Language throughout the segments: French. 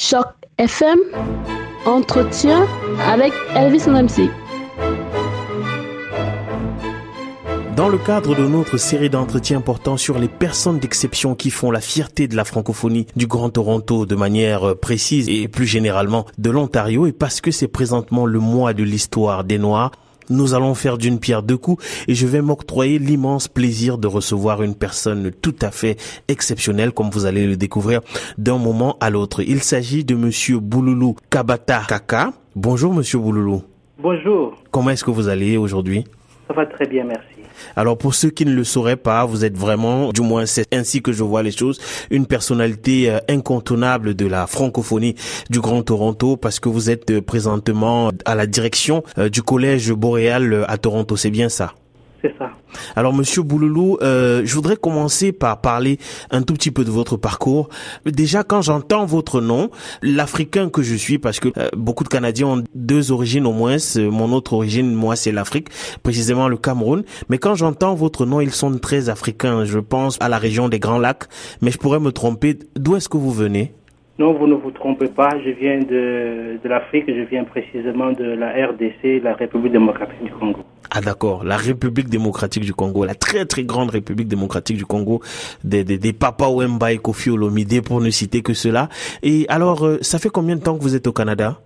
Choc FM, entretien avec Elvis MC. Dans le cadre de notre série d'entretiens portant sur les personnes d'exception qui font la fierté de la francophonie du Grand Toronto de manière précise et plus généralement de l'Ontario et parce que c'est présentement le mois de l'histoire des Noirs, nous allons faire d'une pierre deux coups et je vais m'octroyer l'immense plaisir de recevoir une personne tout à fait exceptionnelle comme vous allez le découvrir d'un moment à l'autre. Il s'agit de monsieur Bouloulou Kabata Kaka. Bonjour monsieur Bouloulou. Bonjour. Comment est-ce que vous allez aujourd'hui? Ça va très bien, merci. Alors pour ceux qui ne le sauraient pas, vous êtes vraiment, du moins c'est ainsi que je vois les choses, une personnalité euh, incontournable de la francophonie du Grand Toronto parce que vous êtes euh, présentement à la direction euh, du collège boréal à Toronto, c'est bien ça? C'est ça. Alors, Monsieur Bouloulou, euh, je voudrais commencer par parler un tout petit peu de votre parcours. Déjà, quand j'entends votre nom, l'Africain que je suis, parce que euh, beaucoup de Canadiens ont deux origines au moins. Mon autre origine, moi, c'est l'Afrique, précisément le Cameroun. Mais quand j'entends votre nom, ils sont très africains. Je pense à la région des Grands Lacs, mais je pourrais me tromper. D'où est-ce que vous venez? Non, vous ne vous trompez pas. Je viens de, de l'Afrique. Je viens précisément de la RDC, la République démocratique du Congo. Ah d'accord, la République démocratique du Congo, la très très grande République démocratique du Congo, des, des, des Papa Wemba et Kofi Olomide pour ne citer que cela. Et alors, euh, ça fait combien de temps que vous êtes au Canada?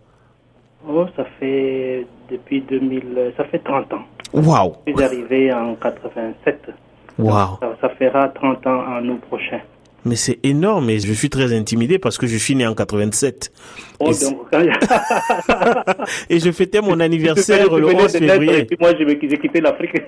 Oh, ça fait depuis 2000, ça fait 30 ans. Waouh Je suis arrivé en 87. Waouh Ça, ça fera 30 ans en août prochain. Mais c'est énorme et je suis très intimidé parce que je suis né en 87. Oh, et, donc, et je fêtais mon anniversaire le venais 11 de naître février. Et puis moi, j'ai quitté l'Afrique.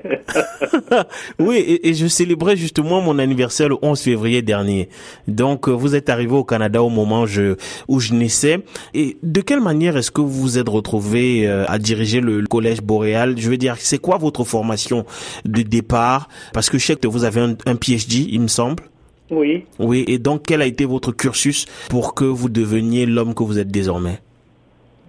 oui, et, et je célébrais justement mon anniversaire le 11 février dernier. Donc, euh, vous êtes arrivé au Canada au moment où je, où je naissais. Et de quelle manière est-ce que vous vous êtes retrouvé euh, à diriger le, le collège boréal? Je veux dire, c'est quoi votre formation de départ? Parce que je sais que vous avez un, un PhD, il me semble. Oui. Oui, et donc quel a été votre cursus pour que vous deveniez l'homme que vous êtes désormais?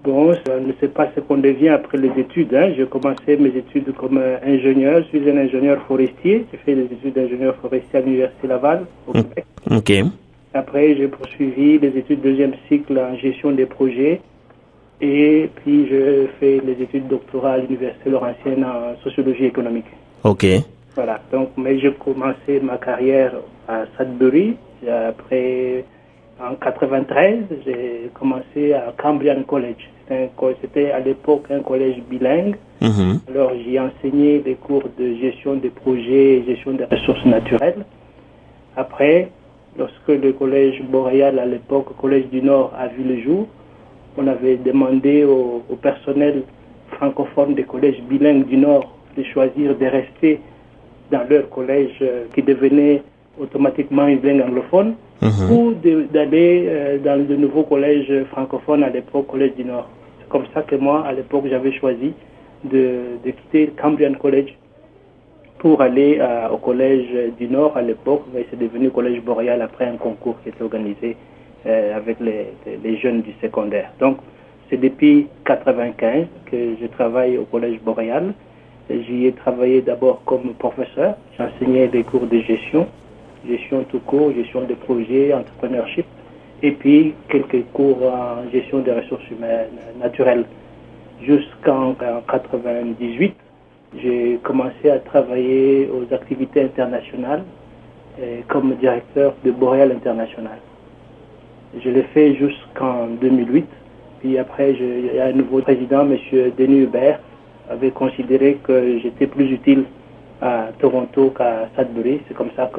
Bon, je ne sais pas ce qu'on devient après les études. Hein. J'ai commencé mes études comme euh, ingénieur. Je suis un ingénieur forestier. J'ai fait des études d'ingénieur forestier à l'Université Laval, au Mm. Québec. Ok, Après, j'ai poursuivi les études deuxième cycle en gestion des projets. Et puis, je fais les études doctorales à l'Université Laurentienne en sociologie économique. ok, Voilà. Donc, mais j'ai commencé ma carrière à Sudbury. Après, en 93, j'ai commencé à Cambrian College. C'était à l'époque un collège bilingue. Mhm. Alors, j'y enseigné des cours de gestion des projets et gestion des ressources naturelles. Après, lorsque le collège boréal, à l'époque, collège du Nord, a vu le jour, on avait demandé au, au personnel francophone des collèges bilingues du Nord de choisir de rester dans leur collège euh, qui devenait automatiquement une langue anglophone Mhm. ou de- d'aller euh, dans le nouveau collège francophone à l'époque, collège du Nord. C'est comme ça que moi, à l'époque, j'avais choisi de, de quitter Cambrian College pour aller euh, au collège du Nord à l'époque, mais c'est devenu collège boréal après un concours qui était organisé euh, avec les, jeunes du secondaire. Donc, c'est depuis 95 que je travaille au collège boréal. J'y ai travaillé d'abord comme professeur. J'enseignais des cours de gestion, gestion tout court, gestion de projets, entrepreneurship, et puis quelques cours en gestion des ressources humaines naturelles. Jusqu'en en 98, j'ai commencé à travailler aux activités internationales comme directeur de Boréal International. Je l'ai fait jusqu'en 2008. Puis après, il y a un nouveau président, M. Denis Hubert, avait considéré que j'étais plus utile à Toronto qu'à Sudbury. C'est comme ça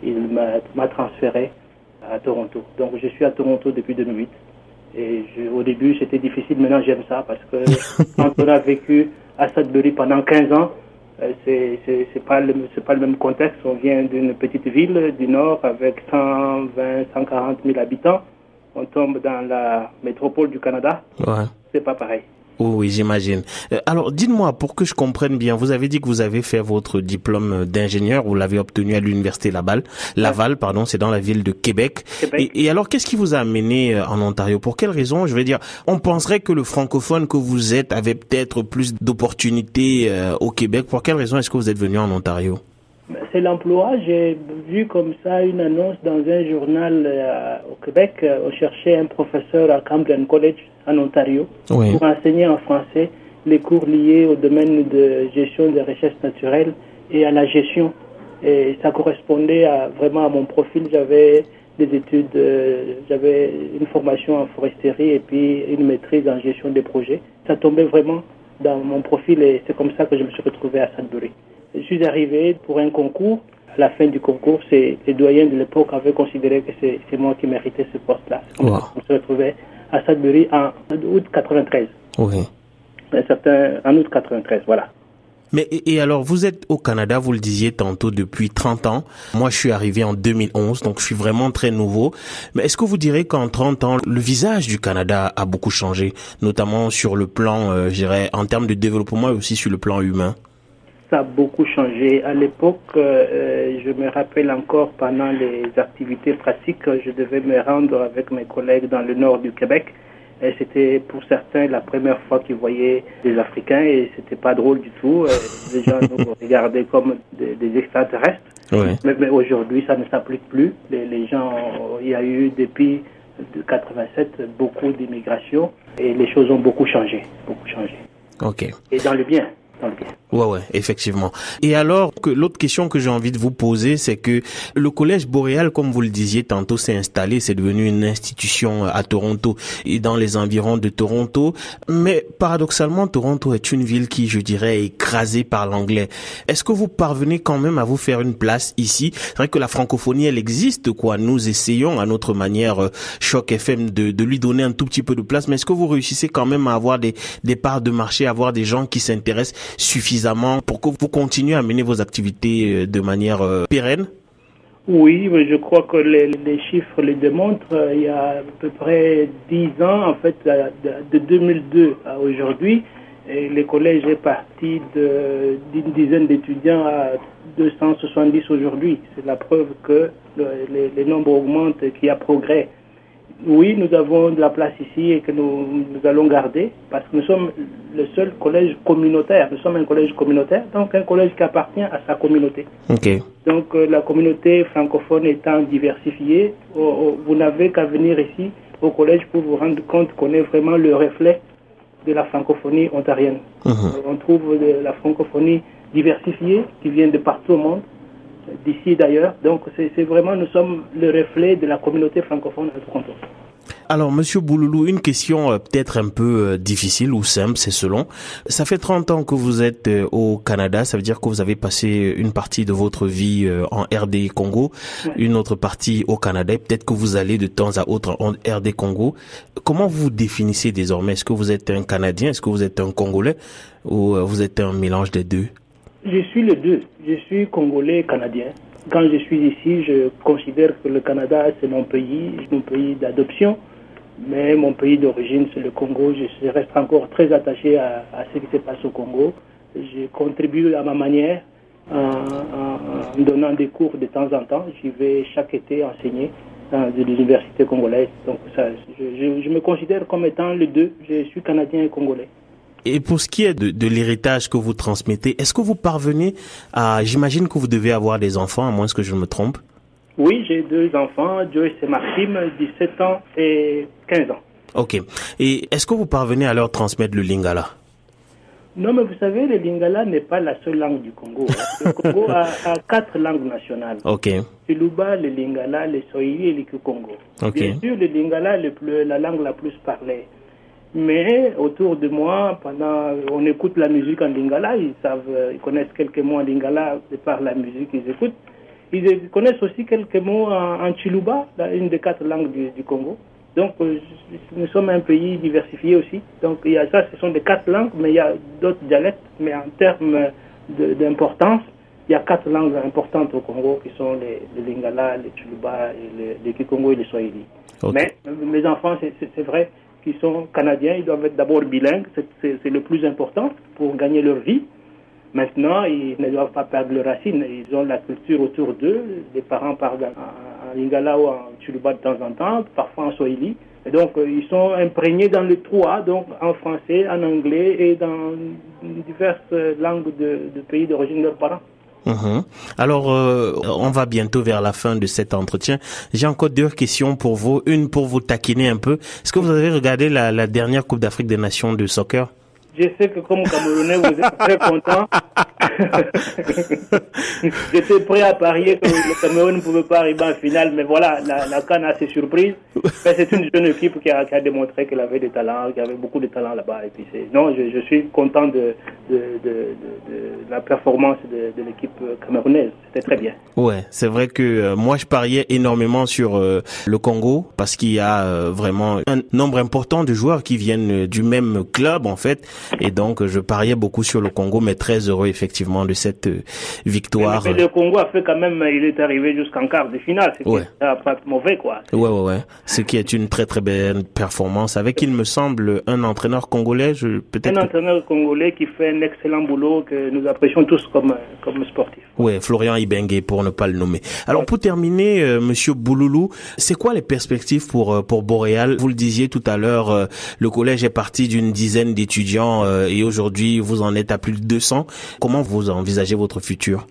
qu'il m'a transféré à Toronto. Donc je suis à Toronto depuis 2008. Et je- au début, c'était difficile. Maintenant, j'aime ça parce que quand on a vécu à Sudbury pendant 15 ans, euh, c'est c'est c'est pas le c'est pas le même contexte. On vient d'une petite ville du nord avec 120 140 000 habitants. On tombe dans la métropole du Canada. ouais. C'est pas pareil. Oui, oui, j'imagine. Euh, alors, dites-moi, pour que je comprenne bien, vous avez dit que vous avez fait votre diplôme d'ingénieur, vous l'avez obtenu à l'université Laval, Laval, pardon, c'est dans la ville de Québec. Québec. Et, et alors, qu'est-ce qui vous a amené euh, en Ontario? Pour quelle raison? Je veux dire, on penserait que le francophone que vous êtes avait peut-être plus d'opportunités euh, au Québec. Pour quelle raison est-ce que vous êtes venu en Ontario? C'est l'emploi. J'ai vu comme ça une annonce dans un journal euh, au Québec. Euh, on cherchait un professeur à Camden College en Ontario pour enseigner en français les cours liés au domaine de gestion des richesses naturelles et à la gestion. Et ça correspondait à, vraiment à mon profil. J'avais des études, euh, j'avais une formation en foresterie et puis une maîtrise en gestion des projets. Ça tombait vraiment dans mon profil et c'est comme ça que je me suis retrouvé à Sudbury. Je suis arrivé pour un concours. À la fin du concours, les doyens de l'époque avaient considéré que c'est moi qui méritais ce poste-là. Me suis retrouvé à Sudbury en août 93. Oui. Un certain, en août 93, voilà. Mais et, alors, vous êtes au Canada, vous le disiez tantôt, depuis 30 ans. Moi, je suis arrivé en 2011, donc je suis vraiment très nouveau. Mais est-ce que vous direz qu'en 30 ans, le visage du Canada a beaucoup changé, notamment sur le plan, euh, je dirais, en termes de développement et aussi sur le plan humain? Ça a beaucoup changé. À l'époque, euh, je me rappelle encore pendant les activités pratiques, je devais me rendre avec mes collègues dans le nord du Québec. Et c'était pour certains la première fois qu'ils voyaient des Africains et c'était pas drôle du tout. Euh, les gens nous regardaient comme des, extraterrestres. Mais, aujourd'hui, ça ne s'applique plus. Les, les, gens, il y a eu depuis 87 beaucoup d'immigration et les choses ont beaucoup changé, beaucoup changé. Ok. Et dans le bien. Ouais, ouais, effectivement. Et alors, que l'autre question que j'ai envie de vous poser, c'est que le collège boréal, comme vous le disiez tantôt, s'est installé, c'est devenu une institution à Toronto et dans les environs de Toronto. Mais paradoxalement, Toronto est une ville qui, je dirais, est écrasée par l'anglais. Est-ce que vous parvenez quand même à vous faire une place ici? C'est vrai que la francophonie, elle existe, quoi. Nous essayons à notre manière, euh, Choc FM, de, de lui donner un tout petit peu de place. Mais est-ce que vous réussissez quand même à avoir des, des parts de marché, à avoir des gens qui s'intéressent suffisamment pour que vous continuiez à mener vos activités euh, de manière euh, pérenne? Oui, je crois que les, chiffres le démontrent. Il y a à peu près 10 ans, en fait, de 2002 à aujourd'hui, le collège est parti d'une dizaine d'étudiants à 270 aujourd'hui. C'est la preuve que les nombres augmentent et qu'il y a progrès oui, nous avons de la place ici et que nous, nous, allons garder parce que nous sommes le seul collège communautaire. Nous sommes un collège communautaire, donc un collège qui appartient à sa communauté. Donc euh, la communauté francophone étant diversifiée, oh, oh, vous n'avez qu'à venir ici au collège pour vous rendre compte qu'on est vraiment le reflet de la francophonie ontarienne. Mhm. On trouve de la francophonie diversifiée qui vient de partout au monde d'ici d'ailleurs. Donc c'est vraiment, nous sommes le reflet de la communauté francophone à Toronto. Alors, Monsieur Bouloulou, une question euh, peut-être un peu euh, difficile ou simple, c'est selon. Ça fait 30 ans que vous êtes euh, au Canada, ça veut dire que vous avez passé une partie de votre vie en RD Congo, une autre partie au Canada, et peut-être que vous allez de temps à autre en RD Congo. Comment vous définissez désormais? Est-ce que vous êtes un Canadien? Est-ce que vous êtes un Congolais? Ou vous êtes un mélange des deux? Je suis le deux. Je suis congolais canadien. Quand je suis ici, je considère que le Canada, c'est mon pays, mon pays d'adoption. Mais mon pays d'origine, c'est le Congo. Je reste encore très attaché à, ce qui se passe au Congo. Je contribue à ma manière en, donnant des cours de temps en temps. J'y vais chaque été enseigner dans des universités congolaises. Donc ça, je, je me considère comme étant les deux. Je suis canadien et congolais. Et pour ce qui est de, l'héritage que vous transmettez, est-ce que vous parvenez à... J'imagine que vous devez avoir des enfants, à moins que je me trompe. Oui, j'ai deux enfants, Joyce et Maxime, 17 ans et 15 ans. Ok. Et est-ce que vous parvenez à leur transmettre le lingala? Non, mais vous savez, le lingala n'est pas la seule langue du Congo. Hein. Le Congo a, quatre langues nationales. Ok. Le Luba, le lingala, le Swahili et le Kikongo. Ok. Bien sûr, le lingala est la langue la plus parlée. Mais autour de moi, pendant, on écoute la musique en lingala, ils savent, ils connaissent quelques mots en lingala de par la musique qu'ils écoutent. Ils connaissent aussi quelques mots en, chiluba, une des quatre langues du, Congo. Donc, euh, nous sommes un pays diversifié aussi. Donc, il y a ça, ce sont des quatre langues, mais il y a d'autres dialectes. Mais en termes d'importance, il y a quatre langues importantes au Congo qui sont les, lingala, les chiluba, les, les kikongo et les swahili. Mais mes enfants, c'est vrai, qui sont canadiens, ils doivent être d'abord bilingues, c'est le plus important pour gagner leur vie. Maintenant, ils ne doivent pas perdre leurs racines, ils ont la culture autour d'eux, les parents parlent en, lingala ou en chuluba de temps en temps, parfois en swahili. Et donc, euh, ils sont imprégnés dans le trois, donc en français, en anglais et dans diverses langues de, pays d'origine de leurs parents. Mhm. Alors, euh, on va bientôt vers la fin de cet entretien. J'ai encore deux questions pour vous. Une pour vous taquiner un peu. Est-ce que vous avez regardé la, la dernière Coupe d'Afrique des Nations de soccer? Je sais que comme Camerounais, vous êtes très content. J'étais prêt à parier que le Cameroun ne pouvait pas arriver en finale, mais voilà, la, la Cannes a ses surprises. c'est une jeune équipe qui a, qui a démontré qu'elle avait des talents, qu'il y avait beaucoup de talents là-bas. Et puis non, je, je, suis content de, de, de, de la performance de, l'équipe camerounaise. C'était très bien. Ouais, c'est vrai que euh, moi je pariais énormément sur euh, le Congo parce qu'il y a euh, vraiment un nombre important de joueurs qui viennent du même club en fait et donc, je pariais beaucoup sur le Congo, mais très heureux effectivement de cette euh, victoire. Mais, le Congo a fait quand même, il est arrivé jusqu'en quart de finale. C'est ouais. pas mauvais, quoi. Ouais, ouais, ouais. Ce qui est une très, très belle performance avec, il me semble, un entraîneur congolais, peut-être. Un entraîneur congolais qui fait un excellent boulot que nous apprécions tous comme, comme sportifs. Ouais, Florian Ibengue, pour ne pas le nommer. Alors, pour terminer, euh, monsieur Bouloulou, c'est quoi les perspectives pour, euh, pour Boréal? Vous le disiez tout à l'heure, le collège est parti d'une dizaine d'étudiants euh, et aujourd'hui vous en êtes à plus de 200. Comment vous envisagez votre futur?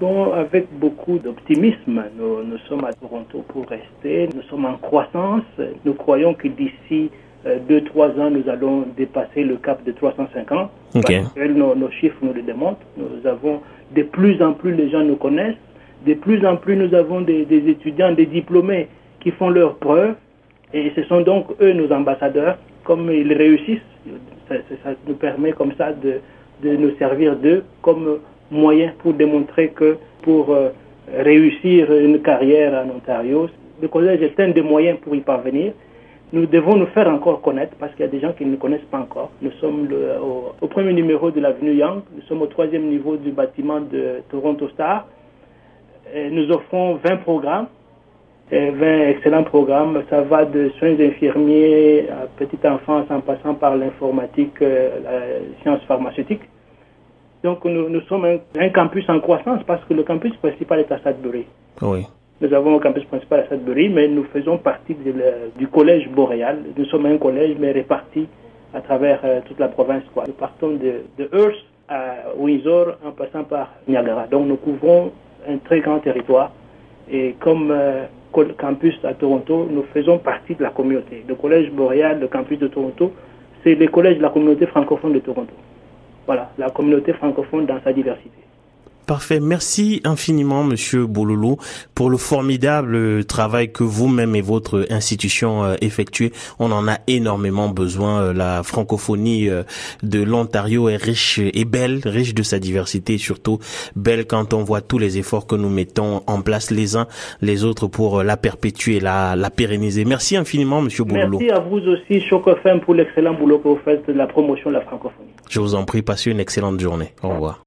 Bon, avec beaucoup d'optimisme, nous, sommes à Toronto pour rester. Nous sommes en croissance. Nous croyons que d'ici 2-3 euh, ans, nous allons dépasser le cap de 350. Okay. nos, chiffres nous le démontrent. Nous avons de plus en plus les gens nous connaissent. De plus en plus, nous avons des, des étudiants, des diplômés qui font leurs preuves. Et ce sont donc eux nos ambassadeurs. Comme ils réussissent, ça, nous permet comme ça de, de nous servir d'eux comme moyen pour démontrer que pour euh, réussir une carrière en Ontario, le collège est un des moyens pour y parvenir. Nous devons nous faire encore connaître parce qu'il y a des gens qui ne nous connaissent pas encore. Nous sommes au, premier numéro de l'avenue Young, nous sommes au troisième niveau du bâtiment de Toronto Star. Nous offrons 20 programmes 20 excellents programmes. Ça va de soins infirmiers à petite enfance en passant par l'informatique, euh, la science pharmaceutique. Donc nous, nous sommes un, campus en croissance parce que le campus principal est à Sudbury. Oui. Nous avons un campus principal à Sudbury, mais nous faisons partie du collège boréal. Nous sommes un collège, mais réparti à travers euh, toute la province. Quoi. Nous partons de, de Hearst à Windsor en passant par Niagara. Donc nous couvrons un très grand territoire. Et comme euh, campus à Toronto, nous faisons partie de la communauté. Le Collège Boréal, le campus de Toronto, c'est le collège de la communauté francophone de Toronto. Voilà, la communauté francophone dans sa diversité. Parfait. Merci infiniment, Monsieur Bololo, pour le formidable travail que vous-même et votre institution euh, effectuez. On en a énormément besoin. Euh, la francophonie euh, de l'Ontario est riche et belle, riche de sa diversité et surtout belle quand on voit tous les efforts que nous mettons en place les uns les autres pour la perpétuer, la, la pérenniser. Merci infiniment, Monsieur Bololo. Merci à vous aussi, Chocofem, pour l'excellent boulot que vous faites de la promotion de la francophonie. Je vous en prie, passez une excellente journée. Au revoir.